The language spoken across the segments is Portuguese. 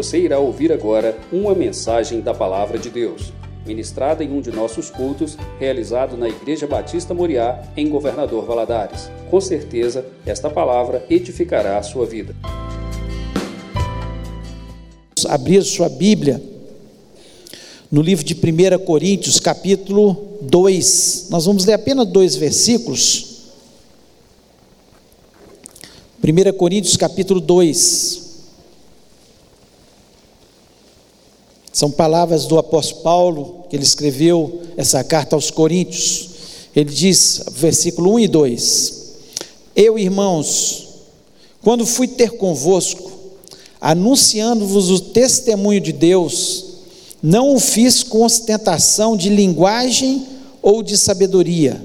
Você irá ouvir agora uma mensagem da Palavra de Deus, ministrada em um de nossos cultos, realizado na Igreja Batista Moriá, em Governador Valadares. Com certeza, esta palavra edificará a sua vida. Abrir sua Bíblia no livro de 1 Coríntios, capítulo 2. Nós vamos ler apenas dois versículos. 1 Coríntios, capítulo 2. São palavras do apóstolo Paulo, que ele escreveu essa carta aos Coríntios. Ele diz, versículo 1 e 2: Eu, irmãos, quando fui ter convosco, anunciando-vos o testemunho de Deus, não o fiz com ostentação de linguagem ou de sabedoria,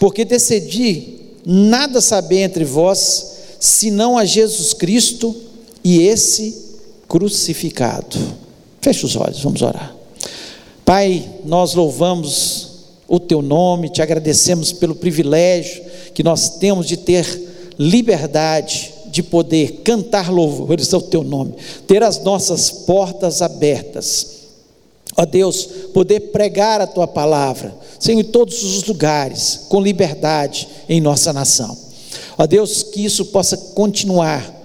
porque decidi nada saber entre vós, senão a Jesus Cristo e esse crucificado. Feche os olhos, vamos orar. Pai, nós louvamos o teu nome, te agradecemos pelo privilégio que nós temos de ter liberdade de poder cantar louvores ao teu nome, ter as nossas portas abertas. Ó Deus, poder pregar a tua palavra, Senhor, em todos os lugares, com liberdade em nossa nação. Ó Deus, que isso possa continuar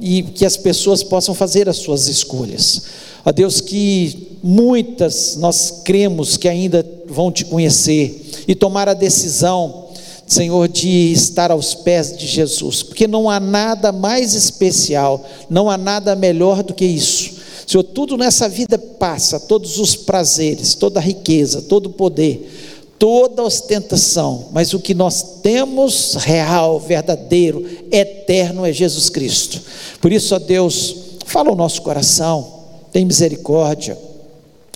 e que as pessoas possam fazer as suas escolhas. Ó Deus, que muitas nós cremos que ainda vão te conhecer e tomar a decisão, Senhor, de estar aos pés de Jesus, porque não há nada mais especial, não há nada melhor do que isso. Senhor, tudo nessa vida passa, todos os prazeres, toda a riqueza, todo o poder, toda ostentação, mas o que nós temos real, verdadeiro, eterno é Jesus Cristo. Por isso, ó Deus, fala o nosso coração, tem misericórdia,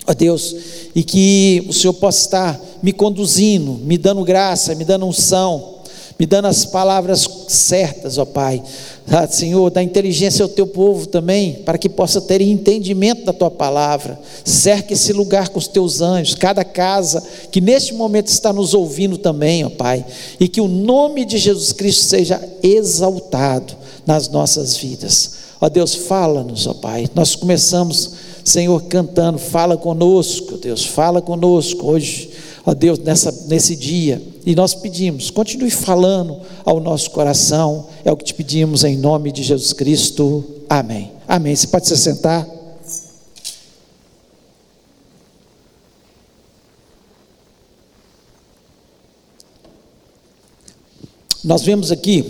ó Deus, e que o Senhor possa estar me conduzindo, me dando graça, me dando unção, me dando as palavras certas, ó Pai. Ah, Senhor, dá inteligência ao teu povo também, para que possa ter entendimento da tua palavra. Cerque esse lugar com os teus anjos, cada casa que neste momento está nos ouvindo também, ó Pai, e que o nome de Jesus Cristo seja exaltado nas nossas vidas. Ó Deus, fala-nos, ó Pai. Nós começamos, Senhor, cantando, fala conosco, Deus, fala conosco hoje, ó Deus, nessa, nesse dia. E nós pedimos, continue falando ao nosso coração, é o que te pedimos em nome de Jesus Cristo. Amém. Amém. Você pode se sentar. Nós vemos aqui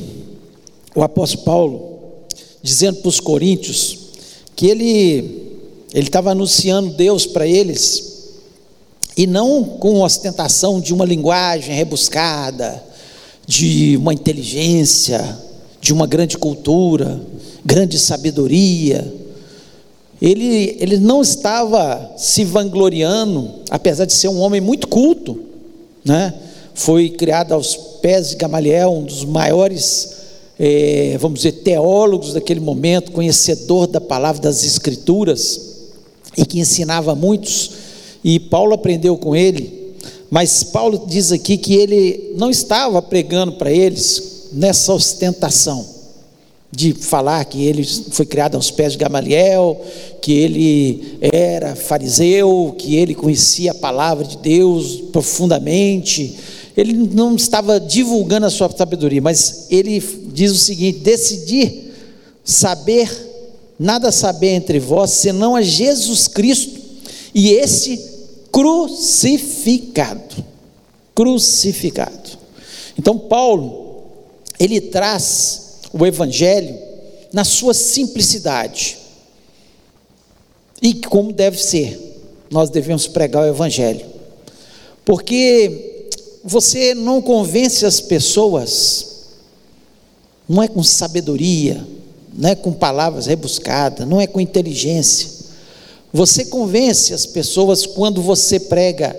o apóstolo Paulo dizendo para os coríntios que ele ele estava anunciando Deus para eles e não com ostentação de uma linguagem rebuscada, de uma inteligência, de uma grande cultura, grande sabedoria. Ele, ele não estava se vangloriando, apesar de ser um homem muito culto, né? foi criado aos pés de Gamaliel, um dos maiores é, vamos dizer, teólogos daquele momento, conhecedor da palavra das Escrituras, e que ensinava muitos, e Paulo aprendeu com ele, mas Paulo diz aqui que ele não estava pregando para eles nessa ostentação, de falar que ele foi criado aos pés de Gamaliel, que ele era fariseu, que ele conhecia a palavra de Deus profundamente, ele não estava divulgando a sua sabedoria, mas ele diz o seguinte: decidir saber, nada saber entre vós, senão a Jesus Cristo e esse crucificado. Crucificado. Então, Paulo, ele traz o Evangelho na sua simplicidade. E como deve ser, nós devemos pregar o Evangelho. Porque você não convence as pessoas, não é com sabedoria, não é com palavras rebuscadas, não é com inteligência. Você convence as pessoas quando você prega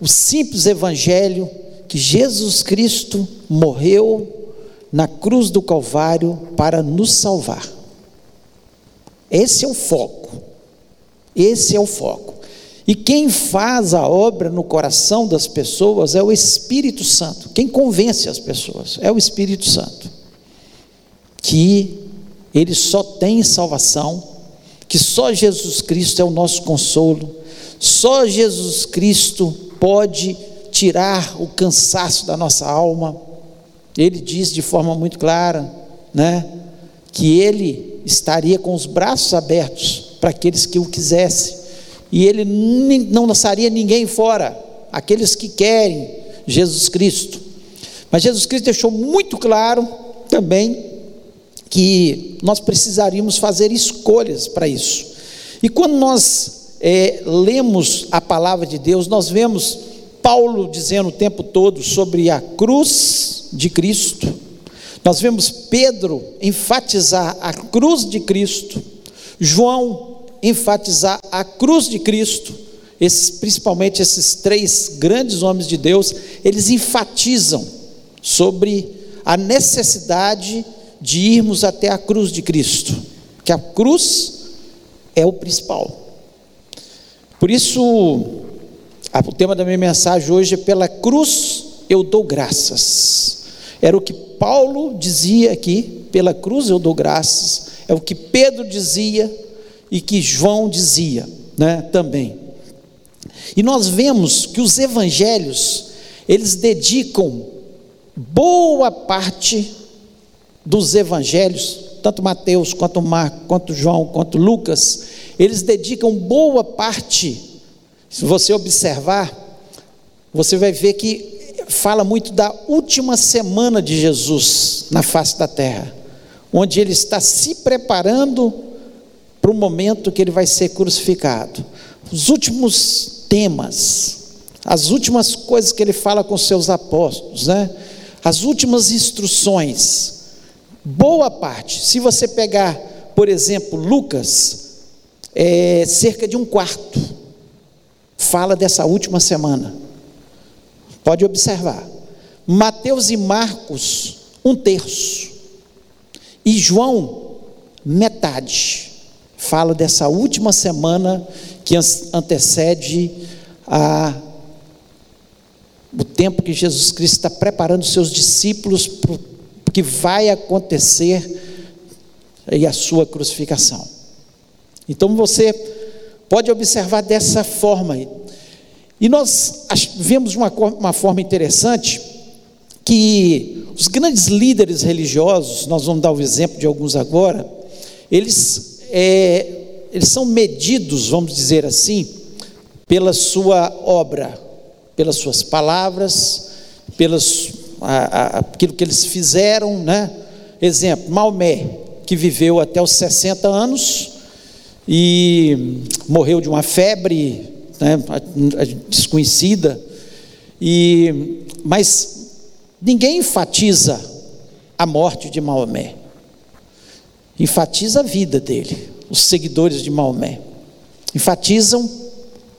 o simples evangelho que Jesus Cristo morreu na cruz do Calvário para nos salvar. Esse é o foco. Esse é o foco. E quem faz a obra no coração das pessoas é o Espírito Santo. Quem convence as pessoas é o Espírito Santo. Que ele só tem salvação que só Jesus Cristo é o nosso consolo, só Jesus Cristo pode tirar o cansaço da nossa alma. Ele diz de forma muito clara, né, que ele estaria com os braços abertos para aqueles que o quisessem, e ele não lançaria ninguém fora, aqueles que querem Jesus Cristo. Mas Jesus Cristo deixou muito claro também que nós precisaríamos fazer escolhas para isso. E quando nós é, lemos a palavra de Deus, nós vemos Paulo dizendo o tempo todo sobre a cruz de Cristo, nós vemos Pedro enfatizar a cruz de Cristo, João enfatizar a cruz de Cristo, esses, principalmente esses três grandes homens de Deus, eles enfatizam sobre a necessidade de irmos até a cruz de Cristo, que a cruz é o principal. Por isso, o tema da minha mensagem hoje é: pela cruz eu dou graças. Era o que Paulo dizia aqui, pela cruz eu dou graças. É o que Pedro dizia e que João dizia, né, também. E nós vemos que os evangelhos, eles dedicam boa parte dos evangelhos, tanto Mateus, quanto Marcos, quanto João, quanto Lucas, eles dedicam boa parte, se você observar, você vai ver que fala muito da última semana de Jesus na face da terra, onde ele está se preparando para o momento que ele vai ser crucificado. Os últimos temas, as últimas coisas que ele fala com seus apóstolos, né? As últimas instruções Boa parte, se você pegar, por exemplo, Lucas, é, cerca de um quarto, fala dessa última semana. Pode observar. Mateus e Marcos, um terço. E João, metade. Fala dessa última semana que antecede a, o tempo que Jesus Cristo está preparando seus discípulos para que vai acontecer e a sua crucificação. Então você pode observar dessa forma. E nós vemos uma, uma forma interessante que os grandes líderes religiosos, nós vamos dar o exemplo de alguns agora, eles, é, eles são medidos, vamos dizer assim, pela sua obra, pelas suas palavras, pelas a, a, aquilo que eles fizeram, né? Exemplo, Maomé, que viveu até os 60 anos e morreu de uma febre né, desconhecida, e, mas ninguém enfatiza a morte de Maomé, enfatiza a vida dele, os seguidores de Maomé, enfatizam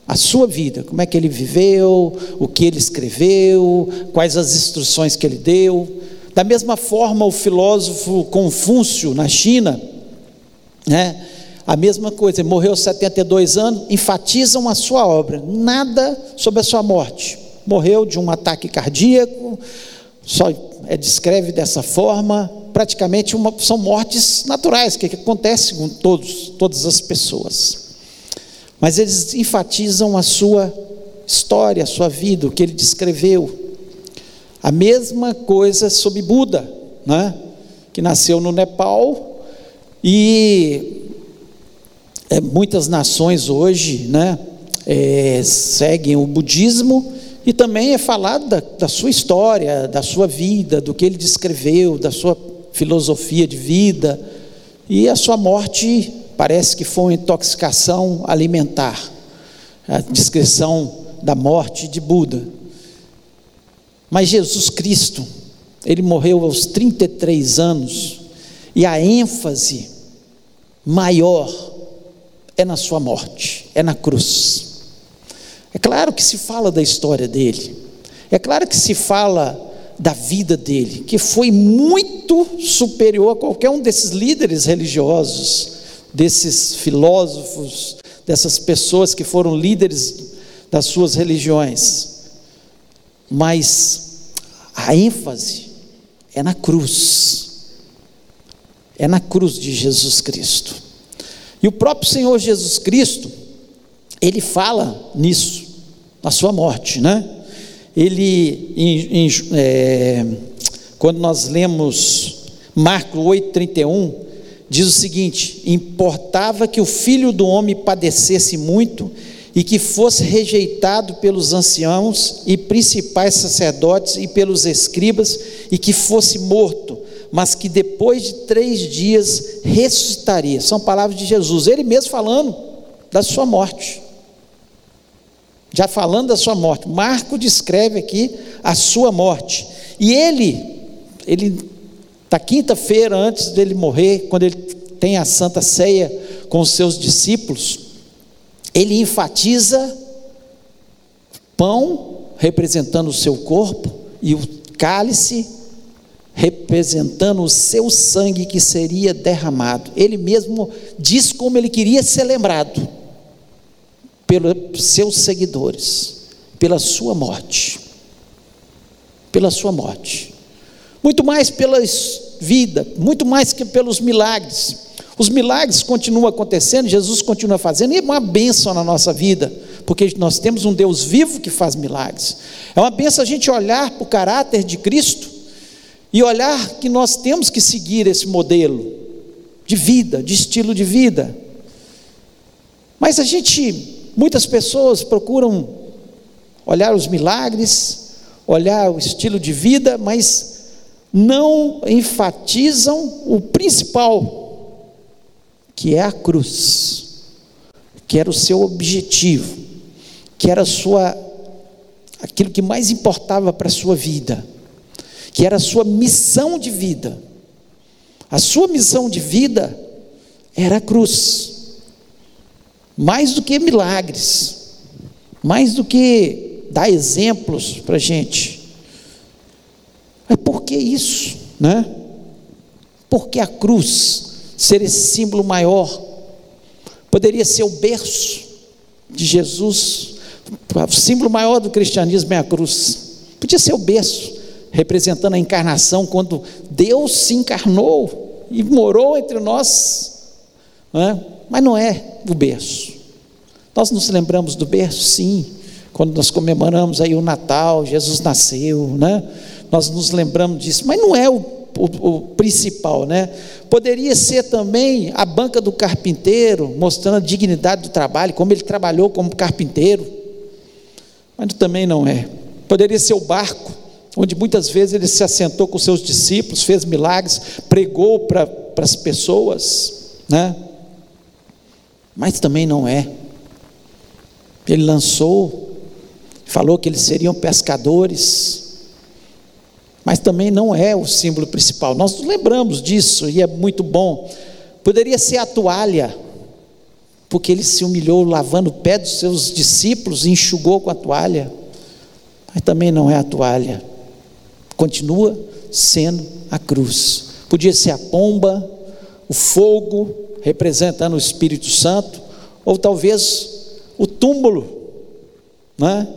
a sua vida, como é que ele viveu, o que ele escreveu, quais as instruções que ele deu. Da mesma forma, o filósofo Confúcio, na China, né, a mesma coisa, ele morreu aos 72 anos, enfatizam a sua obra, nada sobre a sua morte. Morreu de um ataque cardíaco, só é, descreve dessa forma, praticamente uma, são mortes naturais, que, que acontecem com todos, todas as pessoas mas eles enfatizam a sua história, a sua vida, o que ele descreveu. A mesma coisa sobre Buda, né? que nasceu no Nepal e é, muitas nações hoje né, é, seguem o budismo e também é falado da, da sua história, da sua vida, do que ele descreveu, da sua filosofia de vida e a sua morte parece que foi uma intoxicação alimentar, a descrição da morte de Buda. Mas Jesus Cristo, ele morreu aos 33 anos, e a ênfase maior é na sua morte, é na cruz. É claro que se fala da história dele, é claro que se fala da vida dele, que foi muito superior a qualquer um desses líderes religiosos desses filósofos, dessas pessoas que foram líderes das suas religiões. Mas a ênfase é na cruz. É na cruz de Jesus Cristo. E o próprio Senhor Jesus Cristo, ele fala nisso, na sua morte, né? Ele, em, em, é, quando nós lemos Marcos 8,31, diz o seguinte: Importava que o filho do homem padecesse muito e que fosse rejeitado pelos anciãos e principais sacerdotes e pelos escribas, e que fosse morto, mas que depois de três dias ressuscitaria. São palavras de Jesus, ele mesmo falando da sua morte. Já falando da sua morte, Marco descreve aqui a sua morte. E ele, ele da quinta-feira antes dele morrer, quando ele tem a santa ceia com os seus discípulos, ele enfatiza pão representando o seu corpo e o cálice representando o seu sangue que seria derramado. Ele mesmo diz como ele queria ser lembrado pelos seus seguidores, pela sua morte. Pela sua morte. Muito mais pela vida, muito mais que pelos milagres. Os milagres continuam acontecendo, Jesus continua fazendo, e é uma bênção na nossa vida, porque nós temos um Deus vivo que faz milagres. É uma bênção a gente olhar para o caráter de Cristo e olhar que nós temos que seguir esse modelo de vida, de estilo de vida. Mas a gente, muitas pessoas procuram olhar os milagres, olhar o estilo de vida, mas não enfatizam o principal, que é a cruz, que era o seu objetivo, que era sua aquilo que mais importava para a sua vida, que era a sua missão de vida. A sua missão de vida era a cruz. Mais do que milagres, mais do que dar exemplos para a gente. Mas por que isso, né? Por que a cruz? ser esse símbolo maior. Poderia ser o berço de Jesus. O símbolo maior do cristianismo é a cruz. Podia ser o berço, representando a encarnação, quando Deus se encarnou e morou entre nós. Não é? Mas não é o berço. Nós nos lembramos do berço, sim, quando nós comemoramos aí o Natal, Jesus nasceu, né? Nós nos lembramos disso, mas não é o o, o, principal, né? Poderia ser também a banca do carpinteiro, mostrando a dignidade do trabalho, como ele trabalhou como carpinteiro, mas também não é. Poderia ser o barco, onde muitas vezes ele se assentou com seus discípulos, fez milagres, pregou para as pessoas, né? Mas também não é. Ele lançou, falou que eles seriam pescadores, mas também não é o símbolo principal. Nós nos lembramos disso e é muito bom. Poderia ser a toalha, porque ele se humilhou lavando o pé dos seus discípulos e enxugou com a toalha, mas também não é a toalha, continua sendo a cruz. Podia ser a pomba, o fogo, representando o Espírito Santo, ou talvez o túmulo né,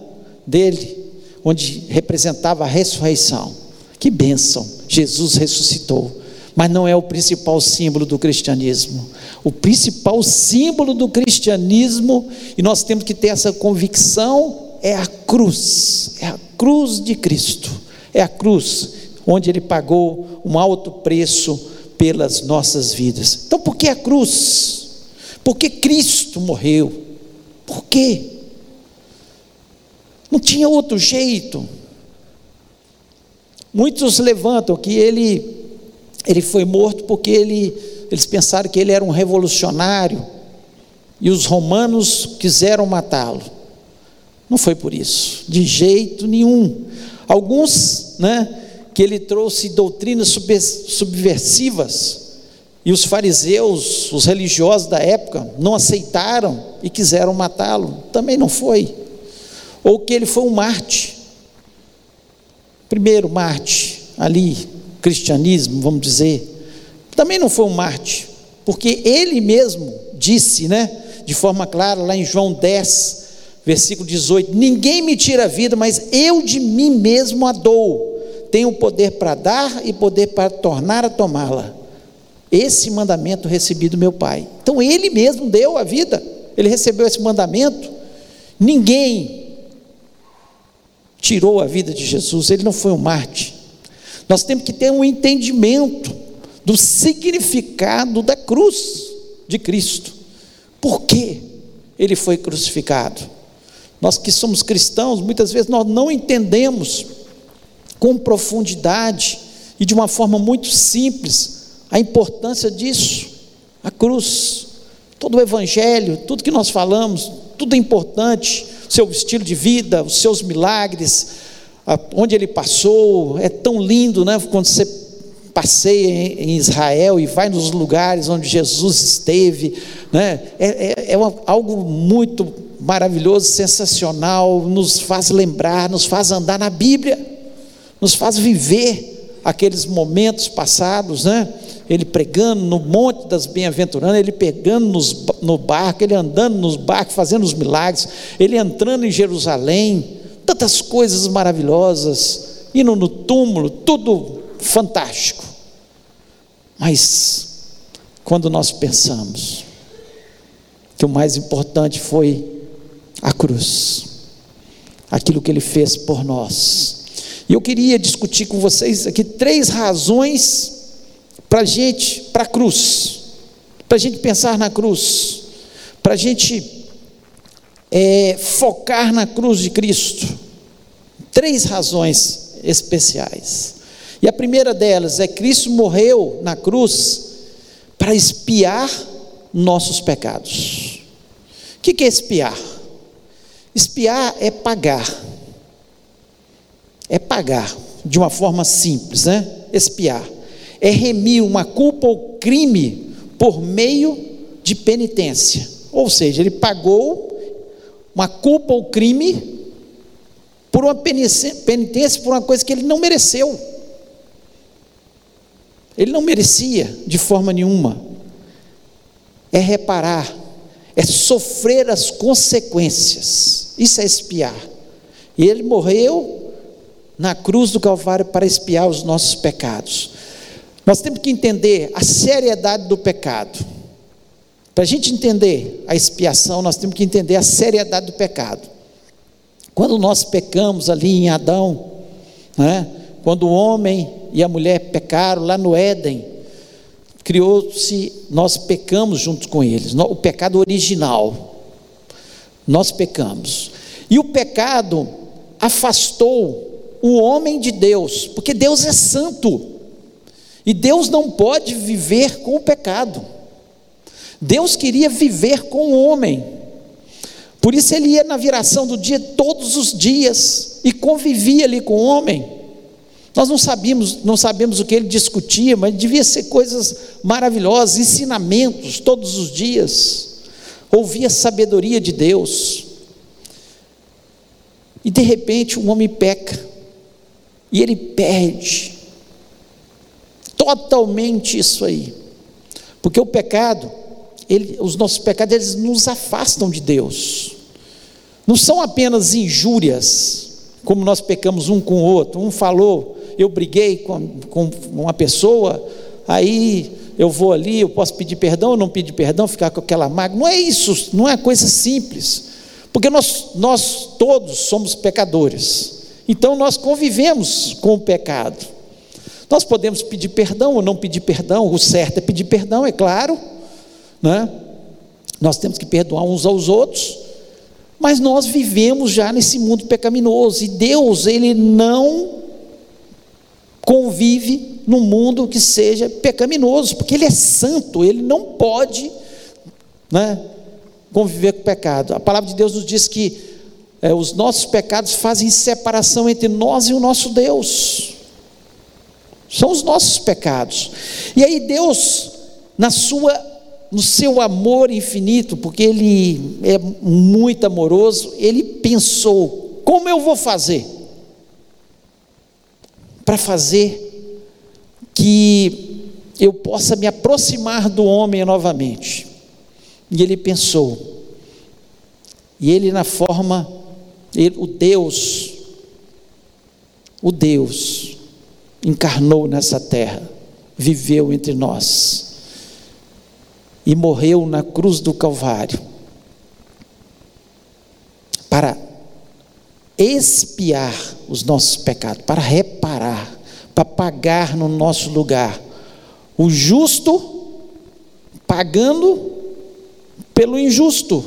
dele, onde representava a ressurreição. Que bênção! Jesus ressuscitou. Mas não é o principal símbolo do cristianismo. O principal símbolo do cristianismo, e nós temos que ter essa convicção, é a cruz. É a cruz de Cristo. É a cruz onde ele pagou um alto preço pelas nossas vidas. Então, por que a cruz? Por que Cristo morreu? Por quê? Não tinha outro jeito. Muitos levantam que ele, ele foi morto porque ele, eles pensaram que ele era um revolucionário e os romanos quiseram matá-lo. Não foi por isso, de jeito nenhum. Alguns, né, que ele trouxe doutrinas subversivas e os fariseus, os religiosos da época, não aceitaram e quiseram matá-lo. Também não foi. Ou que ele foi um Marte primeiro Marte, ali, cristianismo, vamos dizer, também não foi um Marte, porque ele mesmo disse, né, de forma clara, lá em João 10, versículo 18: Ninguém me tira a vida, mas eu de mim mesmo a dou. Tenho poder para dar e poder para tornar a tomá-la. Esse mandamento recebi do meu Pai. Então ele mesmo deu a vida, ele recebeu esse mandamento. Ninguém tirou a vida de Jesus, ele não foi um Marte. Nós temos que ter um entendimento do significado da cruz de Cristo. Por que ele foi crucificado? Nós que somos cristãos, muitas vezes nós não entendemos com profundidade e de uma forma muito simples a importância disso. A cruz, todo o evangelho, tudo que nós falamos, tudo é importante, seu estilo de vida, os seus milagres, onde ele passou, é tão lindo, né? Quando você passeia em Israel e vai nos lugares onde Jesus esteve, né? é, é, é algo muito maravilhoso, sensacional, nos faz lembrar, nos faz andar na Bíblia, nos faz viver aqueles momentos passados, né? Ele pregando no Monte das Bem-aventuranças, ele pegando nos, no barco, ele andando nos barcos, fazendo os milagres, ele entrando em Jerusalém, tantas coisas maravilosas, indo no túmulo, tudo fantástico. Mas, quando nós pensamos que o mais importante foi a cruz, aquilo que ele fez por nós. E eu queria discutir com vocês aqui três razões para a gente, para a cruz, para a gente pensar na cruz, para a gente é, focar na cruz de Cristo. Três razões especiais. E a primeira delas é Cristo morreu na cruz para espiar nossos pecados. O que é espiar? Espiar é pagar. É pagar, de uma forma simples, né? Espiar. É remir uma culpa ou crime por meio de penitência. Ou seja, ele pagou uma culpa ou crime por uma penitência por uma coisa que ele não mereceu. Ele não merecia de forma nenhuma. É reparar é sofrer as consequências. Isso é espiar. E ele morreu na cruz do Calvário para espiar os nossos pecados. Nós temos que entender a seriedade do pecado. Para a gente entender a expiação, nós temos que entender a seriedade do pecado. Quando nós pecamos ali em Adão, né? quando o homem e a mulher pecaram lá no Éden, criou-se, nós pecamos junto com eles, o pecado original. Nós pecamos. E o pecado afastou o homem de Deus, porque Deus é santo. E Deus não pode viver com o pecado. Deus queria viver com o homem. Por isso ele ia na viração do dia todos os dias e convivia ali com o homem. Nós não sabíamos, não sabemos o que ele discutia, mas devia ser coisas maravilhosas, ensinamentos todos os dias. Ouvia a sabedoria de Deus. E de repente um homem peca. E ele perde totalmente isso aí. Porque o pecado, ele, os nossos pecados, eles nos afastam de Deus. Não são apenas injúrias, como nós pecamos um com o outro. Um falou eu briguei com, com uma pessoa, aí eu vou ali, eu posso pedir perdão ou não pedir perdão, ficar com aquela mágoa. Não é isso, não é coisa simples. Porque nós, nós todos somos pecadores. Então nós convivemos com o pecado. Nós podemos pedir perdão ou não pedir perdão, o certo é pedir perdão, é claro. Né? Nós temos que perdoar uns aos outros, mas nós vivemos já nesse mundo pecaminoso e Deus, Ele não convive num mundo que seja pecaminoso, porque ele é santo, ele não pode né, conviver com o pecado. A palavra de Deus nos diz que é, os nossos pecados fazem separação entre nós e o nosso Deus. São os nossos pecados. E aí Deus, na sua no seu amor infinito, porque ele é muito amoroso, ele pensou: como eu vou fazer? para fazer que eu possa me aproximar do homem novamente. E ele pensou, e ele, na forma, ele, o Deus, o Deus, encarnou nessa terra, viveu entre nós. e morreu na cruz do Calvário para expiar os nossos pecados, para reparar, para pagar no nosso lugar. O justo pagando pelo injusto.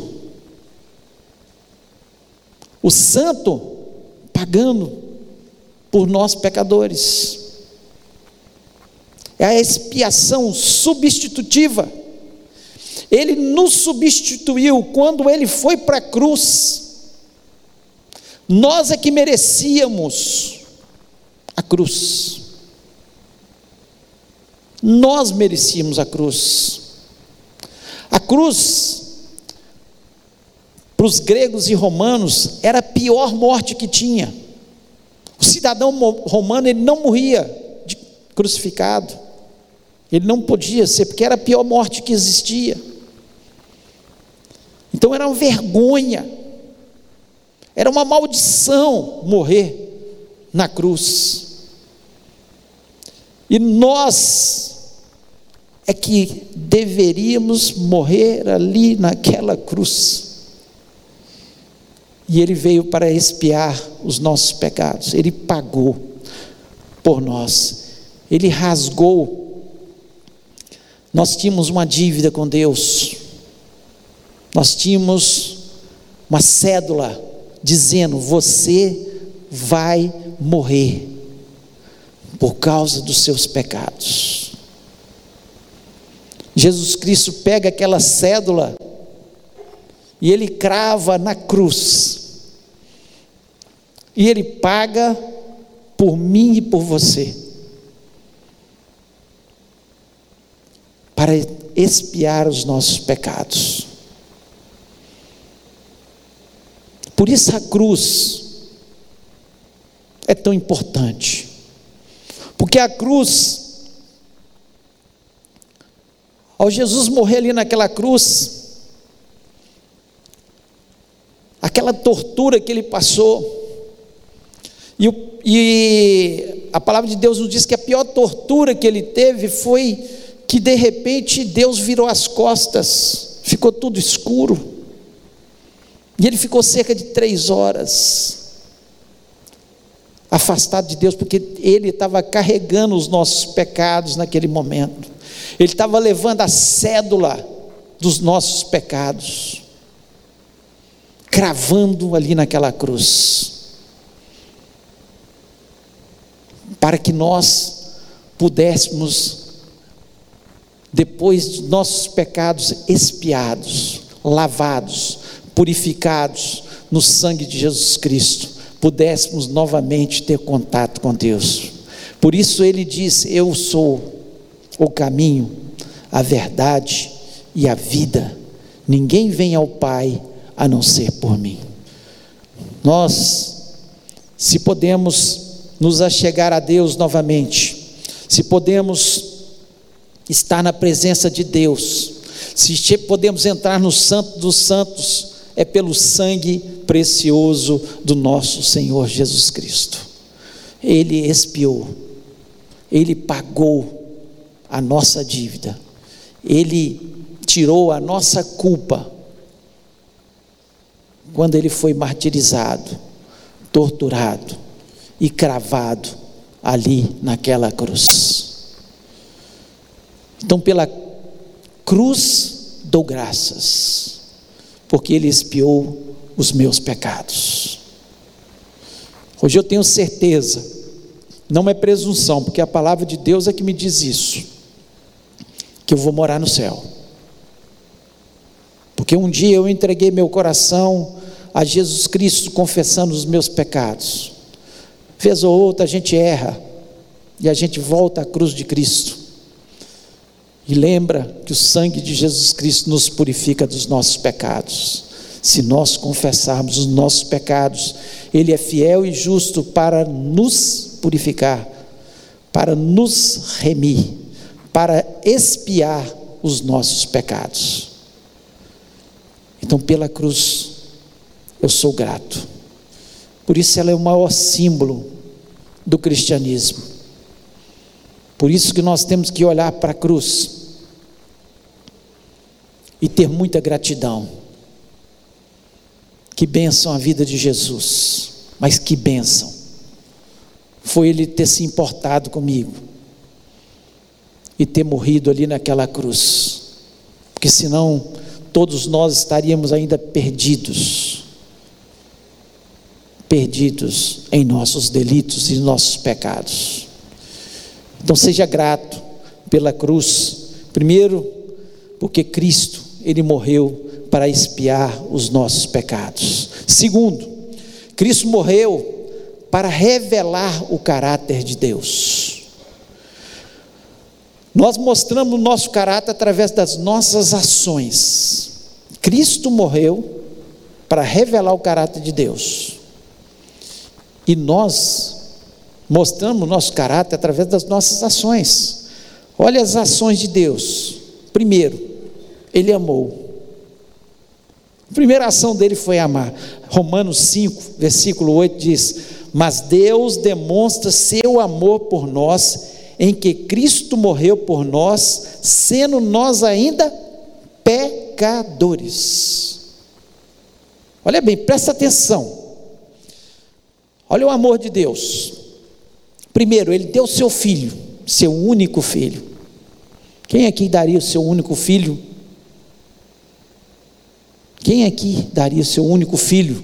O santo pagando por nós pecadores. É a expiação substitutiva. Ele nos substituiu quando ele foi para a cruz. Nós é que merecíamos a cruz. Nós merecíamos a cruz. A cruz, para os gregos e romanos, era a pior morte que tinha. O cidadão romano ele não morria crucificado. Ele não podia ser, porque era a pior morte que existia. Então era uma vergonha, era uma maldição morrer na cruz. E nós é que deveríamos morrer ali naquela cruz. E ele veio para expiar os nossos pecados, ele pagou por nós, ele rasgou. Nós tínhamos uma dívida com Deus, nós tínhamos uma cédula dizendo: você vai morrer por causa dos seus pecados. Jesus Cristo pega aquela cédula e ele crava na cruz. E ele paga por mim e por você. Para expiar os nossos pecados. Por isso a cruz é tão importante. Porque a cruz, ao Jesus morrer ali naquela cruz, aquela tortura que ele passou, e, e, a palavra de Deus nos diz que a pior tortura que ele teve foi que de repente Deus virou as costas, ficou tudo escuro. E ele ficou cerca de três horas afastado de Deus, porque ele estava carregando os nossos pecados naquele momento. Ele estava levando a cédula dos nossos pecados, cravando ali naquela cruz, para que nós pudéssemos, depois de nossos pecados expiados, lavados, purificados no sangue de Jesus Cristo, pudéssemos novamente ter contato com Deus. Por isso ele diz: Eu sou o caminho, a verdade e a vida. Ninguém vem ao Pai a não ser por mim. Nós, se podemos nos achegar a Deus novamente, se podemos estar na presença de Deus, se podemos entrar no Santo dos Santos, é pelo sangue precioso do nosso Senhor Jesus Cristo. Ele expiou, ele pagou a nossa dívida, ele tirou a nossa culpa quando ele foi martirizado, torturado e cravado ali naquela cruz. Então, pela cruz dou graças porque Ele expiou os meus pecados. Hoje eu tenho certeza, não é presunção, porque a palavra de Deus é que me diz isso, que eu vou morar no céu. Porque um dia eu entreguei meu coração a Jesus Cristo confessando os meus pecados. Vez ou outra a gente erra e a gente volta à cruz de Cristo. E lembra que o sangue de Jesus Cristo nos purifica dos nossos pecados. Se nós confessarmos os nossos pecados, Ele é fiel e justo para nos purificar, para nos remir, para expiar os nossos pecados. Então, pela cruz, eu sou grato. Por isso, ela é o maior símbolo do cristianismo. Por isso que nós temos que olhar para a cruz e ter muita gratidão. Que bênção a vida de Jesus, mas que bênção foi ele ter se importado comigo e ter morrido ali naquela cruz, porque senão todos nós estaríamos ainda perdidos perdidos em nossos delitos e nossos pecados. Então seja grato pela cruz, primeiro, porque Cristo, ele morreu para expiar os nossos pecados. Segundo, Cristo morreu para revelar o caráter de Deus. Nós mostramos o nosso caráter através das nossas ações. Cristo morreu para revelar o caráter de Deus. E nós mostramos nosso caráter através das nossas ações. Olha as ações de Deus. Primeiro, Ele amou. A primeira ação dele foi amar. Romanos 5, versículo 8 diz: Mas Deus demonstra seu amor por nós, em que Cristo morreu por nós, sendo nós ainda pecadores. Olha bem, presta atenção. Olha o amor de Deus. Primeiro, Ele deu seu filho, seu único filho. Quem aqui daria o seu único filho? Quem aqui daria o seu único filho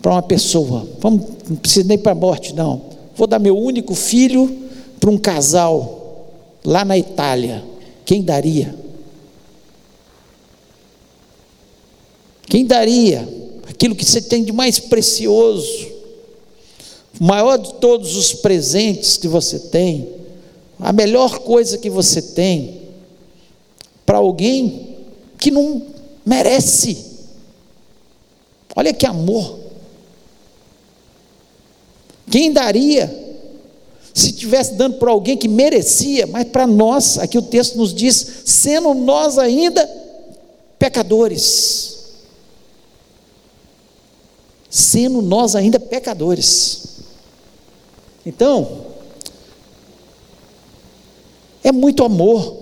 para uma pessoa? Vamos, não precisa nem para a morte, não. Vou dar meu único filho para um casal lá na Itália. Quem daria? Quem daria? aquilo que você tem de mais precioso, o maior de todos os presentes que você tem, a melhor coisa que você tem, para alguém que não merece. Olha que amor. Quem daria se estivesse dando para alguém que merecia, mas para nós, aqui o texto nos diz, sendo nós ainda pecadores sendo nós ainda pecadores. Então, é muito amor.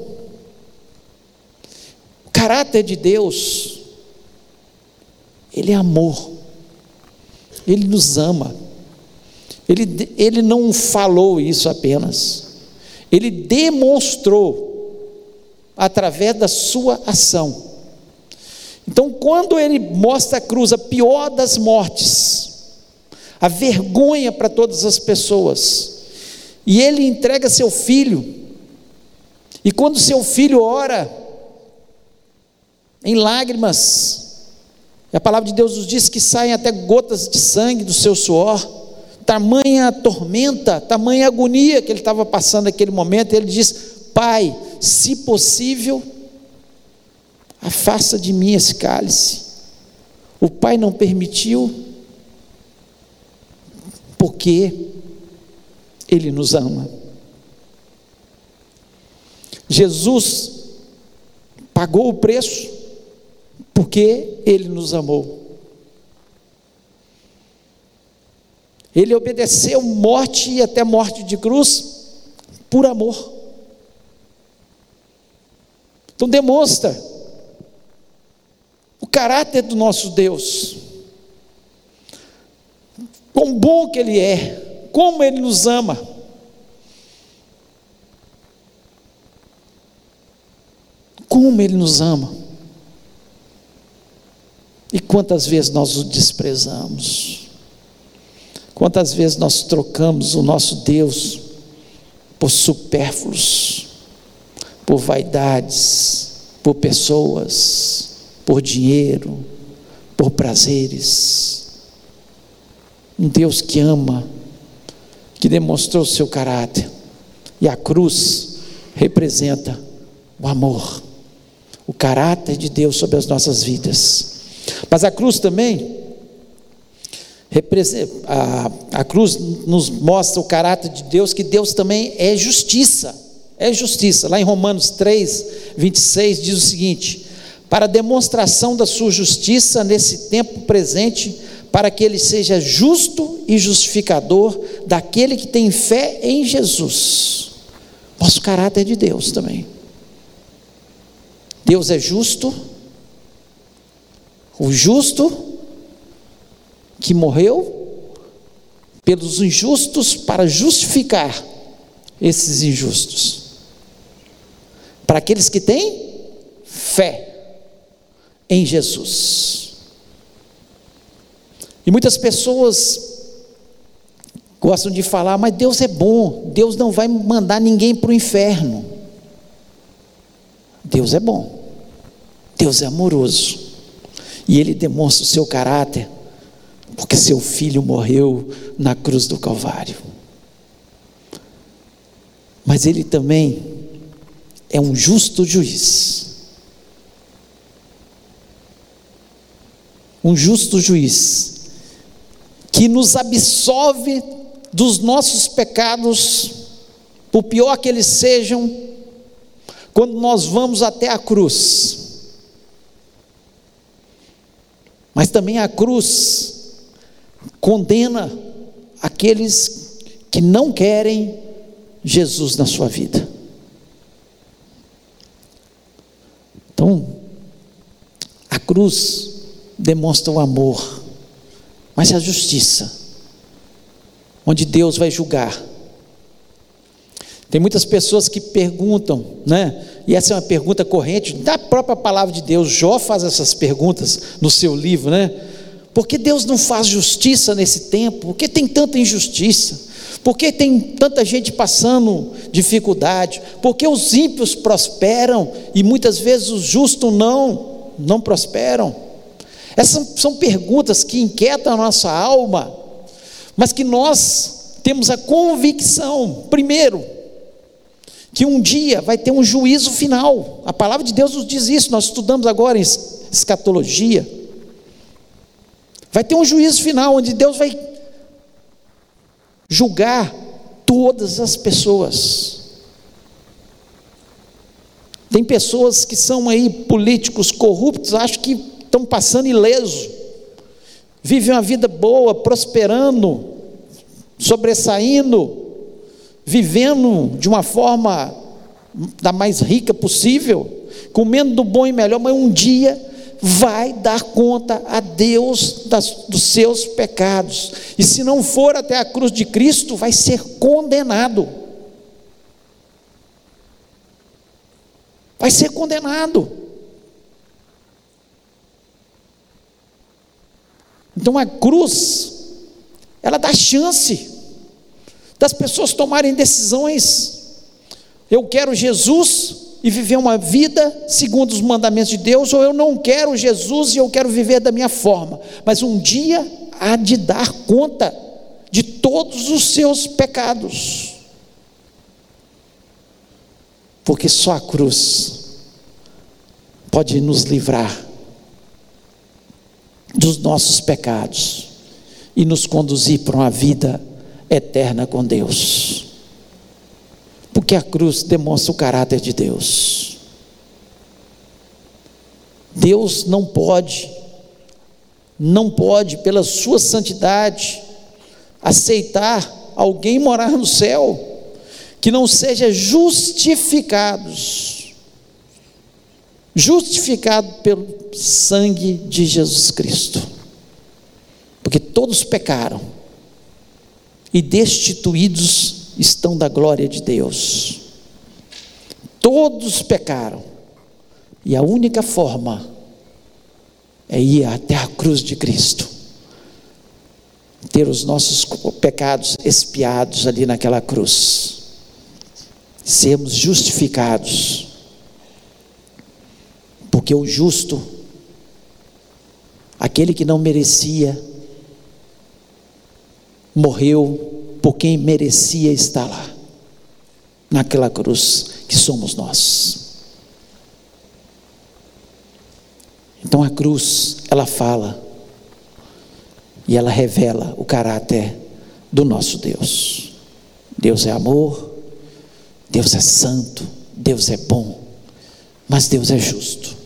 O caráter de Deus, Ele é amor, Ele nos ama. Ele, ele não falou isso apenas, ele demonstrou através da sua ação. Então, quando ele mostra a cruz, a pior das mortes, a vergonha para todas as pessoas, e ele entrega seu filho, e quando seu filho ora, em lágrimas, a palavra de Deus nos diz que saem até gotas de sangue do seu suor, tamanha tormenta, tamanha agonia que ele estava passando naquele momento, ele diz: Pai, se possível, afasta de mim esse cálice. O Pai não permitiu, porque Ele nos ama. Jesus pagou o preço, porque Ele nos amou. Ele obedeceu morte e até morte de cruz por amor. Então demonstra o caráter do nosso Deus. Quão bom que Ele é, como Ele nos ama. Como Ele nos ama. E quantas vezes nós o desprezamos. Quantas vezes nós trocamos o nosso Deus por supérfluos, por vaidades, por pessoas por dinheiro, por prazeres. Um Deus que ama, que demonstrou o seu caráter. E a cruz representa o amor, o caráter de Deus sobre as nossas vidas. Mas a cruz também a, a cruz nos mostra o caráter de Deus, que Deus também é justiça. É justiça. Lá em Romanos 3, 26 diz o seguinte: para demonstração da sua justiça nesse tempo presente, para que ele seja justo e justificador daquele que tem fé em Jesus. Nosso caráter de Deus também. Deus é justo, o justo que morreu pelos injustos para justificar esses injustos. Para aqueles que têm fé em Jesus. E muitas pessoas gostam de falar, mas Deus é bom, Deus não vai mandar ninguém para o inferno. Deus é bom, Deus é amoroso, e Ele demonstra o seu caráter, porque seu filho morreu na cruz do Calvário. Mas Ele também é um justo juiz. Um justo juiz que nos absolve dos nossos pecados, por pior que eles sejam, quando nós vamos até a cruz. Mas também a cruz condena aqueles que não querem Jesus na sua vida. Então, a cruz demonstra o amor, mas a justiça onde Deus vai julgar. Tem muitas pessoas que perguntam, né? E essa é uma pergunta corrente da própria palavra de Deus. Jó faz essas perguntas no seu livro, né? Por que Deus não faz justiça nesse tempo? Por que tem tanta injustiça? Por que tem tanta gente passando dificuldade? Por que os ímpios prosperam e muitas vezes os justos não, não prosperam? Essas são perguntas que inquietam a nossa alma mas que nós temos a convicção, primeiro, que um dia vai ter um juízo final. A palavra de Deus nos diz isso, nós estudamos agora em escatologia. Vai ter um juízo final onde Deus vai julgar todas as pessoas. Tem pessoas que são aí políticos corruptos, acho que estão passando ileso vive uma vida boa, prosperando, sobressaindo, vivendo de uma forma da mais rica possível, comendo do bom e melhor, mas um dia vai dar conta a Deus das, dos seus pecados, e se não for até a cruz de Cristo, vai ser condenado. Vai ser condenado. Então a cruz, ela dá chance das pessoas tomarem decisões. Eu quero Jesus e viver uma vida segundo os mandamentos de Deus, ou eu não quero Jesus e eu quero viver da minha forma. Mas um dia há de dar conta de todos os seus pecados. Porque só a cruz pode nos livrar dos nossos pecados e nos conduzir para uma vida eterna com Deus. Porque a cruz demonstra o caráter de Deus. Deus não pode, não pode, pela sua santidade, aceitar alguém morar no céu que não seja justificados justificado pelo sangue de Jesus Cristo. Porque todos pecaram e destituídos estão da glória de Deus. Todos pecaram. E a única forma é ir até a cruz de Cristo. Ter os nossos pecados expiados ali naquela cruz. Sermos justificados porque o justo, aquele que não merecia, morreu por quem merecia estar lá, naquela cruz que somos nós. Então a cruz, ela fala e ela revela o caráter do nosso Deus. Deus é amor, Deus é santo, Deus é bom, mas Deus é justo.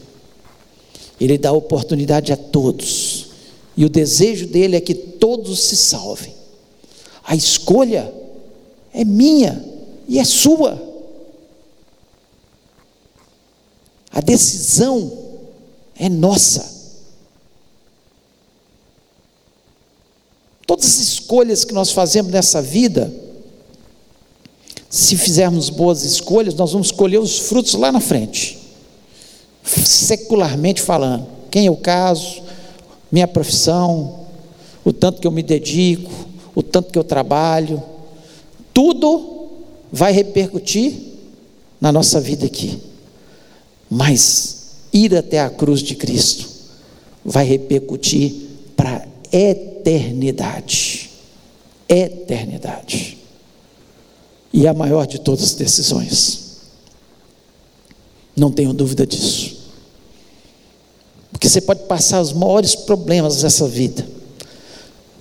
Ele dá oportunidade a todos. E o desejo dele é que todos se salvem. A escolha é minha e é sua. A decisão é nossa. Todas as escolhas que nós fazemos nessa vida, se fizermos boas escolhas, nós vamos colher os frutos lá na frente. Secularmente falando, quem o caso, minha profissão, o tanto que eu me dedico, o tanto que eu trabalho, tudo vai repercutir na nossa vida aqui. Mas ir até a cruz de Cristo vai repercutir para a eternidade. Eternidade. E a maior de todas as decisões. Não tenho dúvida disso. Porque você pode passar os maiores problemas dessa vida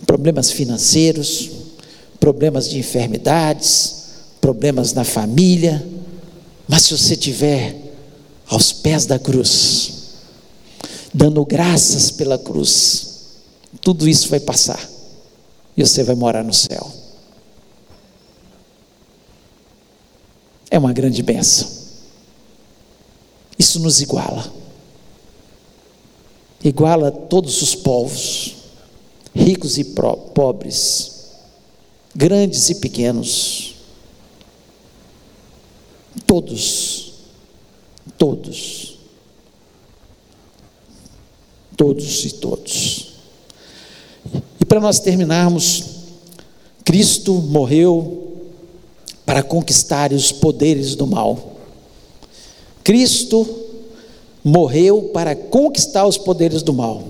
problemas financeiros, problemas de enfermidades, problemas na família, mas se você tiver aos pés da cruz, dando graças pela cruz, tudo isso vai passar e você vai morar no céu. É uma grande benção. Isso nos iguala. Iguala todos os povos, ricos e pobres, grandes e pequenos. Todos, todos, todos e todos. E para nós terminarmos, Cristo morreu para conquistar os poderes do mal. Cristo morreu para conquistar os poderes do mal.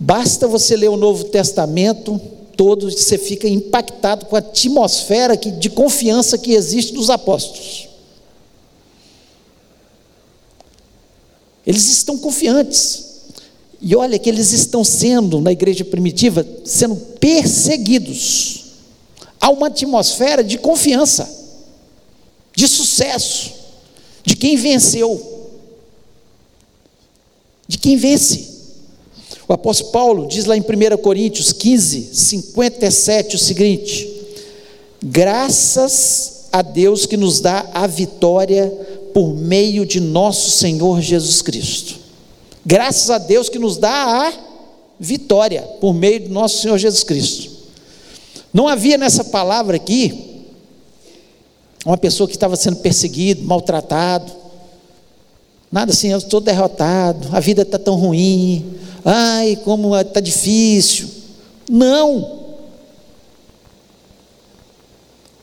Basta você ler o Novo Testamento todo, você fica impactado com a atmosfera de confiança que existe nos apóstolos. Eles estão confiantes. E olha que eles estão sendo, na igreja primitiva, sendo perseguidos. Há uma atmosfera de confiança, de sucesso, de quem venceu, de quem vence. O apóstolo Paulo diz lá em 1 Coríntios 15, 57 o seguinte: Graças a Deus que nos dá a vitória por meio de nosso Senhor Jesus Cristo. Graças a Deus que nos dá a vitória por meio de nosso Senhor Jesus Cristo. Não havia nessa palavra aqui uma pessoa que estava sendo perseguido, maltratado. Nada assim, eu estou derrotado, a vida está tão ruim, ai, como está difícil. Não.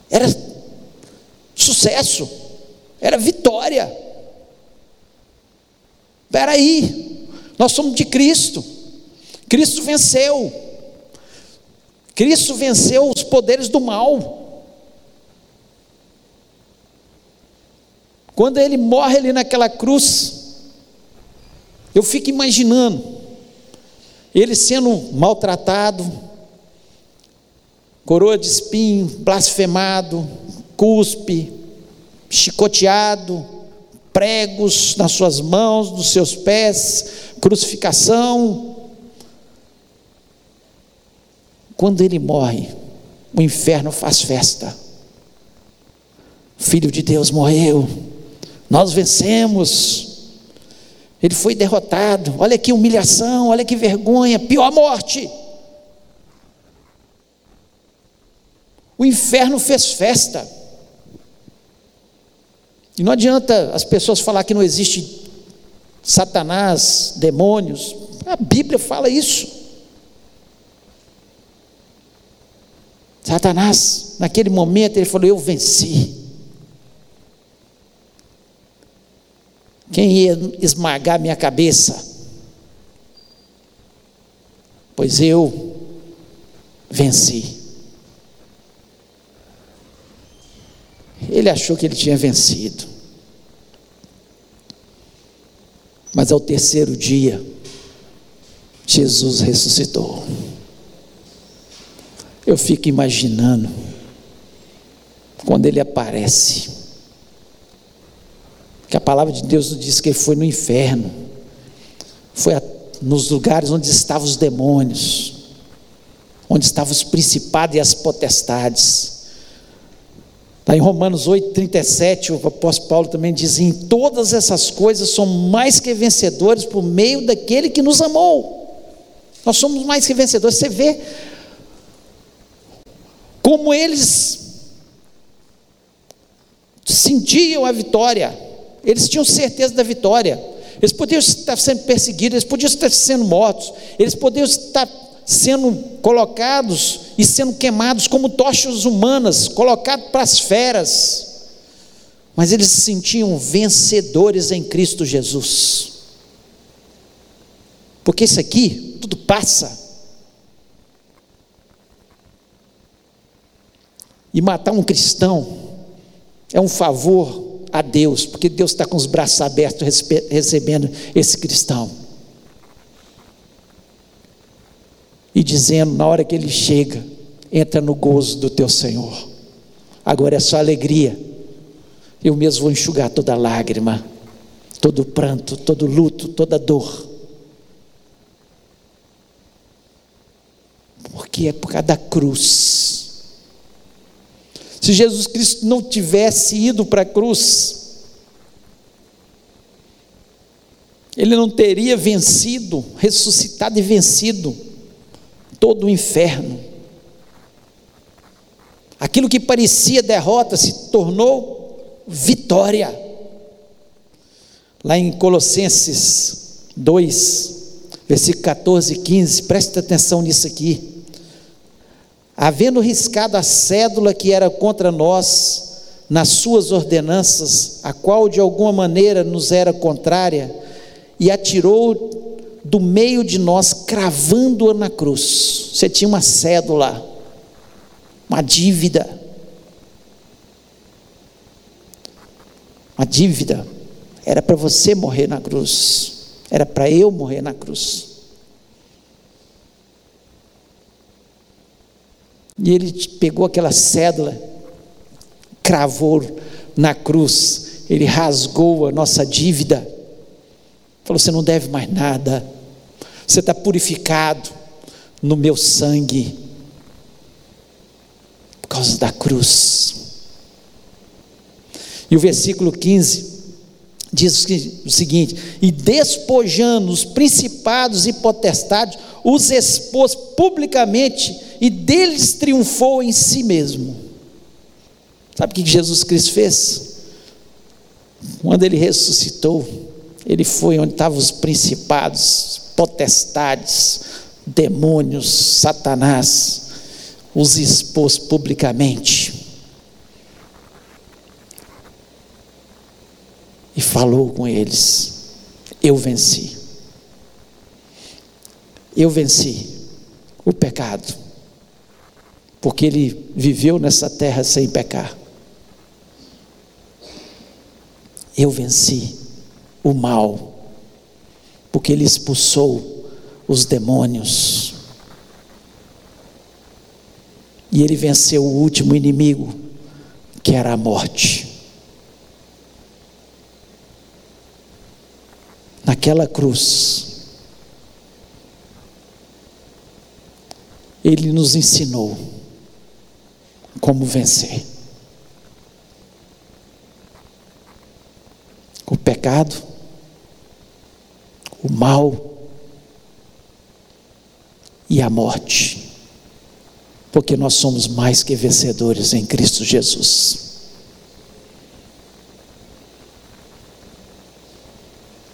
Era sucesso, era vitória. Espera aí, nós somos de Cristo. Cristo venceu. Cristo venceu os poderes do mal. Quando ele morre ali naquela cruz, eu fico imaginando ele sendo maltratado, coroa de espinho, blasfemado, cuspe, chicoteado, pregos nas suas mãos, nos seus pés, crucificação. Quando ele morre, o inferno faz festa. O Filho de Deus morreu, nós vencemos. Ele foi derrotado. Olha que humilhação, olha que vergonha, pior morte. O inferno fez festa. E não adianta as pessoas falar que não existe Satanás, demônios. A Bíblia fala isso. Satanás, naquele momento, ele falou: Eu venci. Quem ia esmagar minha cabeça? Pois eu venci. Ele achou que ele tinha vencido. Mas ao terceiro dia, Jesus ressuscitou. Eu fico imaginando, quando ele aparece, que a palavra de Deus nos diz que ele foi no inferno, foi a, nos lugares onde estavam os demônios, onde estavam os principados e as potestades. Lá em Romanos 8, 37, o apóstolo Paulo também diz: em todas essas coisas somos mais que vencedores por meio daquele que nos amou. Nós somos mais que vencedores. Você vê como eles sentiam a vitória, eles tinham certeza da vitória. Eles podiam estar sendo perseguidos, eles podiam estar sendo mortos, eles podiam estar sendo colocados e sendo queimados como tochas humanas, colocados para as feras. Mas eles se sentiam vencedores em Cristo Jesus. Porque isso aqui tudo passa. E matar um cristão é um favor a Deus, porque Deus está com os braços abertos recebendo esse cristão. e dizendo, na hora que ele chega, entra no gozo do teu Senhor. Agora é só alegria. Eu mesmo vou enxugar toda lágrima, todo pranto, todo luto, toda dor. Porque é por causa da cruz. Se Jesus Cristo não tivesse ido para a cruz, ele não teria vencido, ressuscitado e vencido todo o inferno. Aquilo que parecia derrota se tornou vitória. Lá em Colossenses 2, versículo 14 e 15, preste atenção nisso aqui. Havendo riscado a cédula que era contra nós, nas suas ordenanças, a qual de alguma maneira nos era contrária, e atirou do meio de nós, cravando-a na cruz. Você tinha uma cédula, uma dívida. Uma dívida. Era para você morrer na cruz. Era para eu morrer na cruz. E ele pegou aquela cédula, cravou na cruz, ele rasgou a nossa dívida Falou: você não deve mais nada, você está purificado no meu sangue, por causa da cruz. E o versículo 15 diz o seguinte: E despojando os principados e potestades, os expôs publicamente e deles triunfou em si mesmo. Sabe o que Jesus Cristo fez? Quando ele ressuscitou, ele foi onde estavam os principados, potestades, demônios, Satanás, os expôs publicamente. E falou com eles: Eu venci. Eu venci o pecado, porque ele viveu nessa terra sem pecar. Eu venci o mal, porque ele expulsou os demônios. E ele venceu o último inimigo, que era a morte. Naquela cruz, ele nos ensinou como vencer. O pecado, o mal e a morte, porque nós somos mais que vencedores em Cristo Jesus.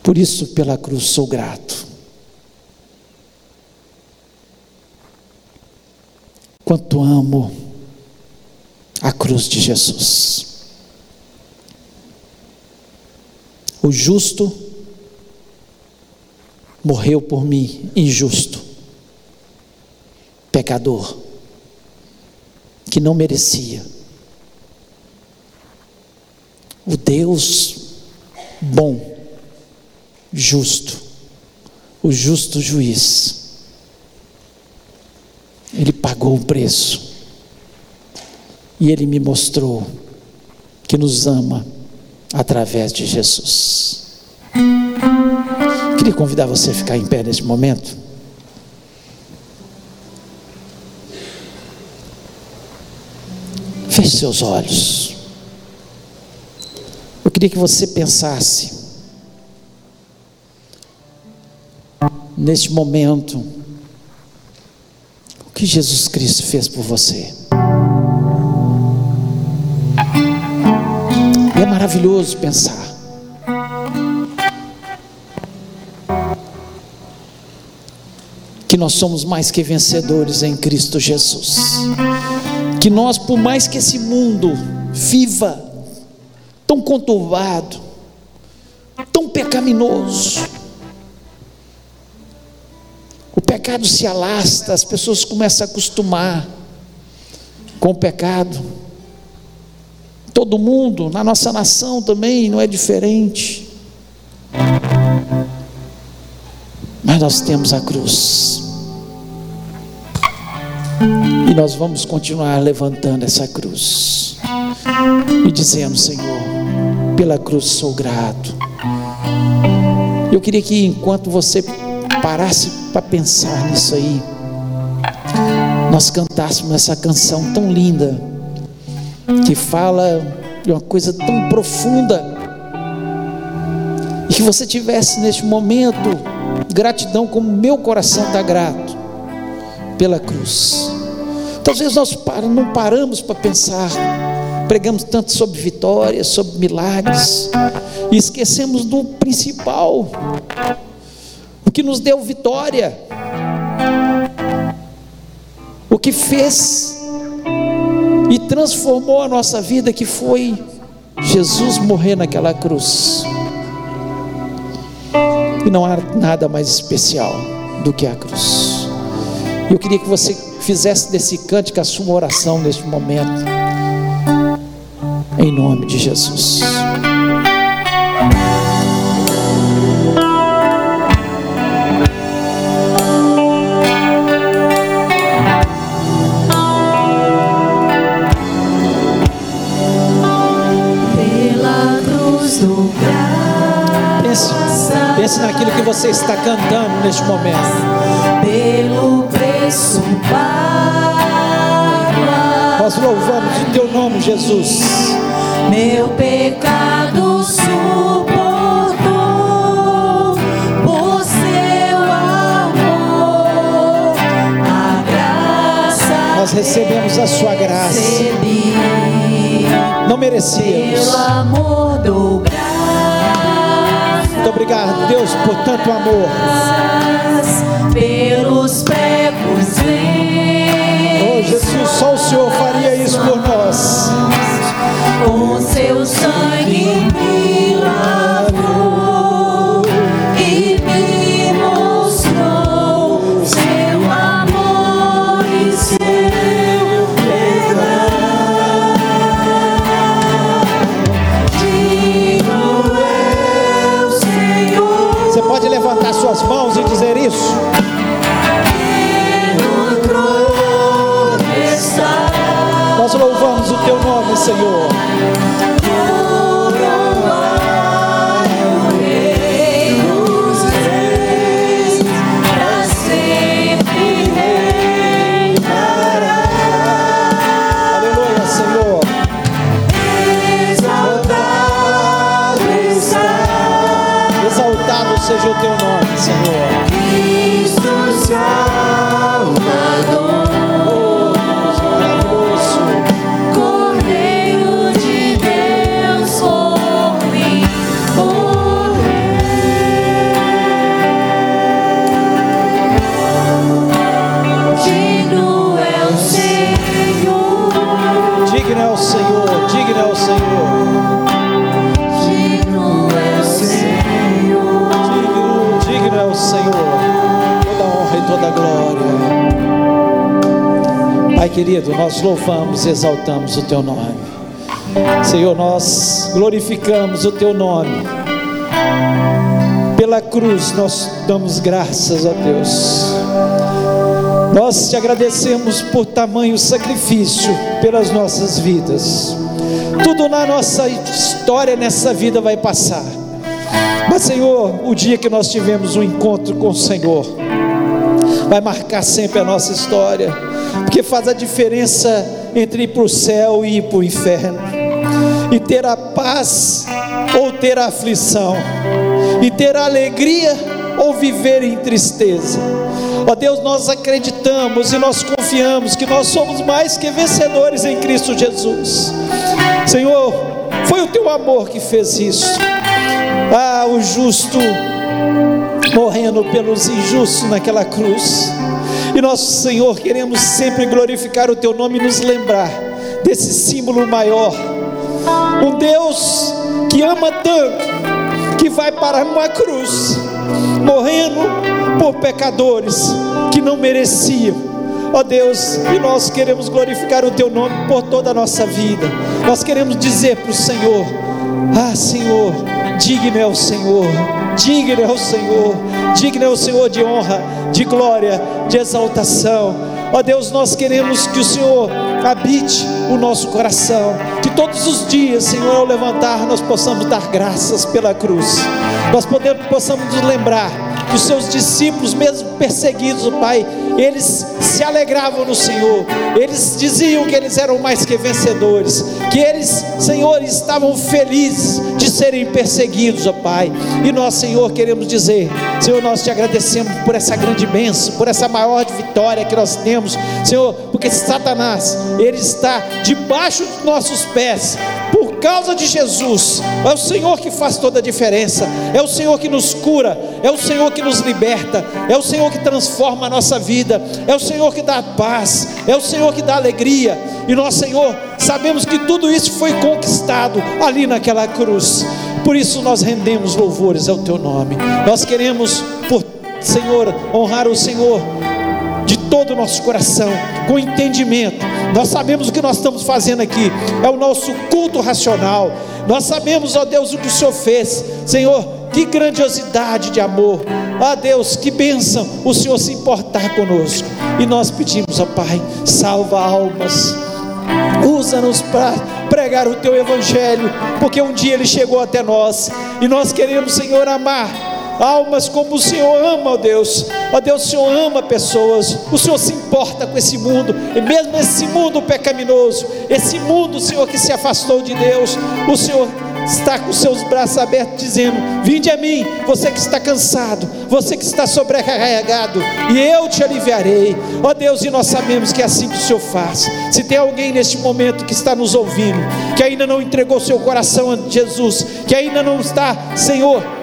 Por isso, pela cruz, sou grato. Quanto amo a cruz de Jesus. O justo morreu por mim, injusto, pecador, que não merecia. O Deus bom, justo, o justo juiz, ele pagou o preço e ele me mostrou que nos ama através de Jesus. Queria convidar você a ficar em pé nesse momento. Feche seus olhos. queria que você pensasse neste momento o que Jesus Cristo fez por você. E é maravilhoso pensar. Que nós somos mais que vencedores em Cristo Jesus. Que nós, por mais que esse mundo viva tão conturbado, tão pecaminoso, o pecado se alasta, as pessoas começam a acostumar com o pecado. Todo mundo, na nossa nação também não é diferente. Mas nós temos a cruz. E nós vamos continuar levantando essa cruz. E dizendo, Senhor, pela cruz sou grato. Eu queria que enquanto você parasse para pensar nisso aí, nós cantássemos essa canção tão linda, que fala de uma coisa tão profunda, e que você tivesse neste momento gratidão, como meu coração está grato pela cruz. Vezes nós não paramos para pensar, pregamos tanto sobre vitórias, sobre milagres, e esquecemos do principal o que nos deu vitória, o que fez e transformou a nossa vida, que foi Jesus morrer naquela cruz. E não há nada mais especial do que a cruz. Eu queria que você fizesse desse cântico a sua oração neste momento, em nome de Jesus. Pense naquilo que você está cantando neste momento. Pelo preço pago. Nós louvamos o teu nome, Jesus. Meu pecado suportou por seu amor. A graça Nós recebemos a sua graça. recebi. Não merecíamos. Pelo amor do. Muito obrigado, Deus, por tanto amor. pelos pregos Oh, Jesus, só o Senhor faria isso por nós. com seu sangue Querido, nós louvamos exaltamos o teu nome. Senhor, nós glorificamos o teu nome. Pela cruz nós damos graças a Deus. Nós te agradecemos por tamanho sacrifício pelas nossas vidas. Tudo na nossa história nessa vida vai passar. Mas, Senhor, o dia que nós tivemos um encontro com o Senhor, vai marcar sempre a nossa história, porque faz a diferença entre ir para o céu e ir para o inferno. e ter a paz ou ter a aflição, e ter a alegria ou viver em tristeza. Ó Deus, nós acreditamos e nós confiamos que nós somos mais que vencedores em Cristo Jesus. Senhor, foi o teu amor que fez isso. Ah, o justo morrendo pelos injustos naquela cruz. E nós, Senhor, queremos sempre glorificar o teu nome e nos lembrar desse símbolo maior. Um Deus que ama tanto, que vai parar numa cruz, morrendo por pecadores que não mereciam. Ó Deus, e nós queremos glorificar o Teu nome por toda a nossa vida. Nós queremos dizer para o Senhor: Ah, Senhor, digno é o Senhor, digno é o Senhor, digno é o Senhor de honra, de glória, de exaltação. Ó Deus, nós queremos que o Senhor habite o nosso coração, que todos os dias, Senhor, ao levantar, nós possamos dar graças pela cruz, nós podemos, possamos nos lembrar que os seus discípulos, mesmo perseguidos, Pai, eles se alegravam no Senhor, eles diziam que eles eram mais que vencedores, que eles, Senhor, estavam felizes de serem perseguidos, ó Pai, e nós, Senhor, queremos dizer, Senhor, nós te agradecemos por essa grande bênção, por essa maior vitória que nós temos, Senhor, porque Satanás, ele está debaixo dos nossos pés, causa de Jesus, é o Senhor que faz toda a diferença, é o Senhor que nos cura, é o Senhor que nos liberta, é o Senhor que transforma a nossa vida, é o Senhor que dá paz, é o Senhor que dá alegria, e nós, Senhor, sabemos que tudo isso foi conquistado ali naquela cruz, por isso nós rendemos louvores ao Teu nome, nós queremos, por Senhor, honrar o Senhor de todo o nosso coração, com entendimento. Nós sabemos o que nós estamos fazendo aqui, é o nosso culto racional. Nós sabemos, ó Deus, o que o Senhor fez, Senhor, que grandiosidade de amor, ó Deus, que bênção o Senhor se importar conosco. E nós pedimos, ó Pai, salva almas, usa-nos para pregar o teu evangelho, porque um dia ele chegou até nós. E nós queremos, Senhor, amar almas como o Senhor ama, ó Deus. Ó Deus, o Senhor ama pessoas. O Senhor se importa com esse mundo, e mesmo esse mundo pecaminoso, esse mundo, Senhor, que se afastou de Deus, o Senhor está com seus braços abertos dizendo: Vinde a mim, você que está cansado, você que está sobrecarregado, e eu te aliviarei. Ó Deus, e nós sabemos que é assim que o Senhor faz. Se tem alguém neste momento que está nos ouvindo, que ainda não entregou seu coração a Jesus, que ainda não está, Senhor,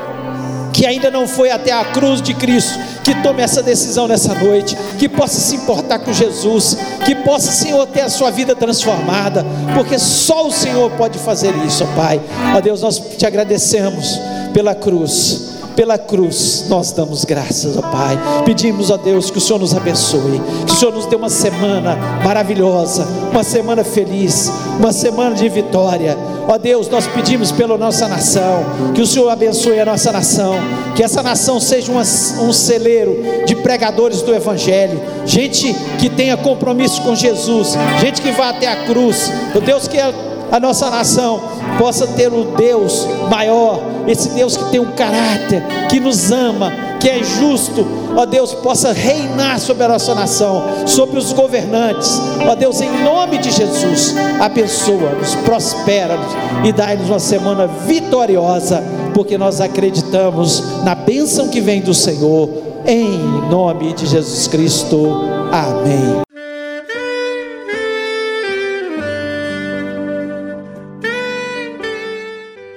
que ainda não foi até a cruz de Cristo, que tome essa decisão nessa noite, que possa se importar com Jesus, que possa, Senhor, ter a sua vida transformada, porque só o Senhor pode fazer isso, ó Pai. Ó Deus, nós te agradecemos pela cruz. Pela cruz nós damos graças, ó Pai. Pedimos a Deus que o Senhor nos abençoe, que o Senhor nos dê uma semana maravilhosa, uma semana feliz, uma semana de vitória. Ó Deus, nós pedimos pela nossa nação, que o Senhor abençoe a nossa nação, que essa nação seja uma, um celeiro de pregadores do Evangelho, gente que tenha compromisso com Jesus, gente que vá até a cruz. Ó Deus, que a, a nossa nação possa ter o Deus maior, esse Deus que tem um caráter, que nos ama, que é justo, ó Deus, possa reinar sobre a nossa nação, sobre os governantes, ó Deus, em nome de Jesus, abençoa-nos, prospera-nos e dai-nos uma semana vitoriosa, porque nós acreditamos na bênção que vem do Senhor, em nome de Jesus Cristo, amém.